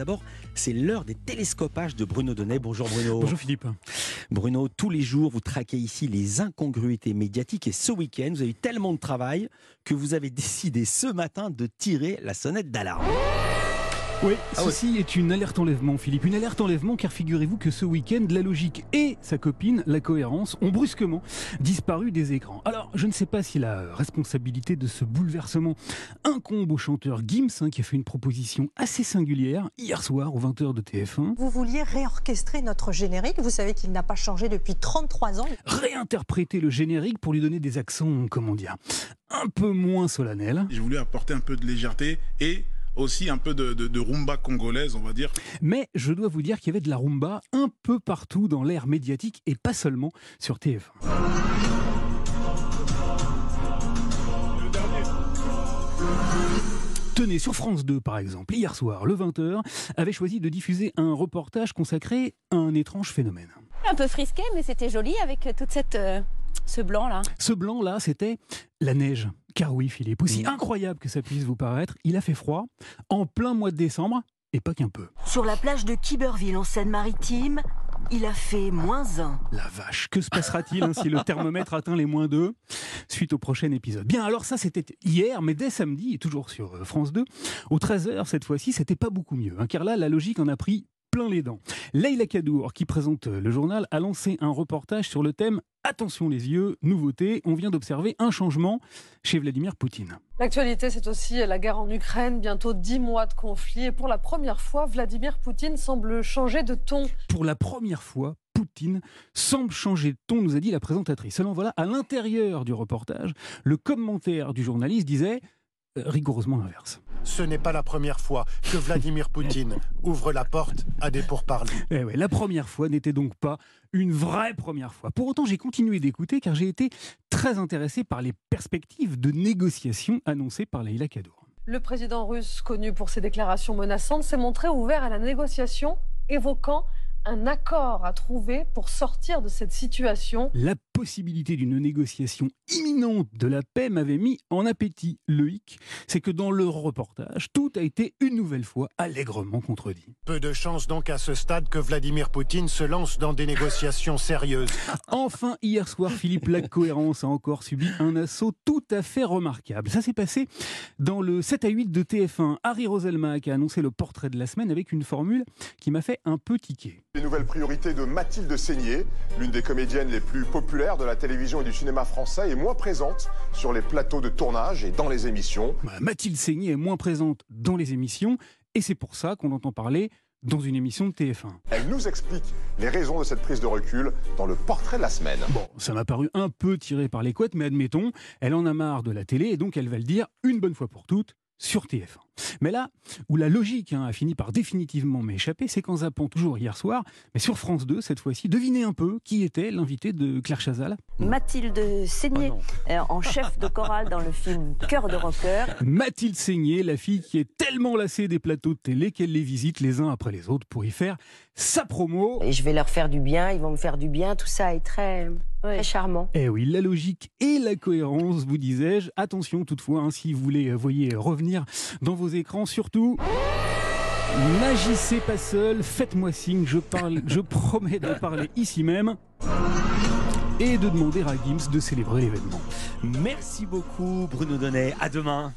d'abord, c'est l'heure des télescopages de Bruno Donnet. Bonjour Bruno. Bonjour Philippe. Bruno, tous les jours, vous traquez ici les incongruités médiatiques et ce week-end, vous avez eu tellement de travail que vous avez décidé ce matin de tirer la sonnette d'alarme. Oui, Ah ceci est une alerte enlèvement, Philippe. Une alerte enlèvement, car figurez-vous que ce week-end, la logique et sa copine, la cohérence, ont brusquement disparu des écrans. Alors, je ne sais pas si la responsabilité de ce bouleversement incombe au chanteur Gims, hein, qui a fait une proposition assez singulière hier soir aux 20h de TF1. Vous vouliez réorchestrer notre générique. Vous savez qu'il n'a pas changé depuis 33 ans. Réinterpréter le générique pour lui donner des accents, comment dire, un peu moins solennels. J'ai voulu apporter un peu de légèreté et aussi un peu de, de- de rumba congolaise, on va dire. Mais je dois vous dire qu'il y avait de la rumba un peu partout dans l'ère médiatique et pas seulement sur TF1. Tenez, sur France 2 par exemple, hier soir, le 20h, avait choisi de diffuser un reportage consacré à un étrange phénomène. Un peu frisqué, mais c'était joli avec toute cette euh, ce blanc là. Ce blanc-là, c'était la neige. Car oui, Philippe, aussi incroyable que ça puisse vous paraître, il a fait froid en plein mois de décembre, et pas qu'un peu. Sur la plage de Kiberville en Seine-Maritime, il a fait moins 1. La vache, que se passera-t-il hein, si le thermomètre atteint les moins 2 suite au prochain épisode? Bien, alors ça c'était hier, mais dès samedi, et toujours sur euh, France 2, aux 13h cette fois-ci, c'était pas beaucoup mieux, hein, car là la logique en a pris plein les dents. Leïla Kadour, qui présente le journal, a lancé un reportage sur le thème Attention les yeux, nouveauté, on vient d'observer un changement chez Vladimir Poutine. L'actualité, c'est aussi la guerre en Ukraine, bientôt dix mois de conflit. Et pour la première fois, Vladimir Poutine semble changer de ton. Pour la première fois, Poutine semble changer de ton, nous a dit la présentatrice. Seulement voilà, à l'intérieur du reportage, le commentaire du journaliste disait rigoureusement l'inverse. Ce n'est pas la première fois que Vladimir Poutine ouvre la porte à des pourparlers. Eh ouais, la première fois n'était donc pas une vraie première fois. Pour autant, j'ai continué d'écouter car j'ai été très intéressé par les perspectives de négociation annoncées par Leïla Kadour. Le président russe, connu pour ses déclarations menaçantes, s'est montré ouvert à la négociation, évoquant un accord à trouver pour sortir de cette situation. La possibilité d'une négociation imminente de la paix m'avait mis en appétit. Le hic, c'est que dans le reportage, tout a été une nouvelle fois allègrement contredit. Peu de chance donc à ce stade que Vladimir Poutine se lance dans des négociations sérieuses. Enfin, hier soir, Philippe, la cohérence a encore subi un assaut tout à fait remarquable. Ça s'est passé dans le 7 à 8 de TF1. Harry Roselmack a annoncé le portrait de la semaine avec une formule qui m'a fait un peu tiquer. Les nouvelles priorités de Mathilde Seigné, l'une des comédiennes les plus populaires de la télévision et du cinéma français, est moins présente sur les plateaux de tournage et dans les émissions. Bah, Mathilde Seigné est moins présente dans les émissions et c'est pour ça qu'on entend parler dans une émission de TF1. Elle nous explique les raisons de cette prise de recul dans le portrait de la semaine. Bon, ça m'a paru un peu tiré par les couettes, mais admettons, elle en a marre de la télé et donc elle va le dire une bonne fois pour toutes sur TF1. Mais là, où la logique hein, a fini par définitivement m'échapper, c'est qu'en zappant toujours hier soir, mais sur France 2 cette fois-ci, devinez un peu qui était l'invité de Claire Chazal Mathilde Seigné, euh, en chef de chorale dans le film Cœur de rocker. Mathilde Seigné, la fille qui est tellement lassée des plateaux de télé qu'elle les visite les uns après les autres pour y faire sa promo. Et je vais leur faire du bien, ils vont me faire du bien, tout ça est très, très charmant. Eh oui, la logique et la cohérence, vous disais-je. Attention toutefois, hein, si vous voulez, euh, voyez, revenir dans vos écrans, surtout... N'agissez pas seul, faites-moi signe, je, parle, je promets d'en parler ici même et de demander à Gims de célébrer l'événement. Merci beaucoup Bruno Donnet. À demain.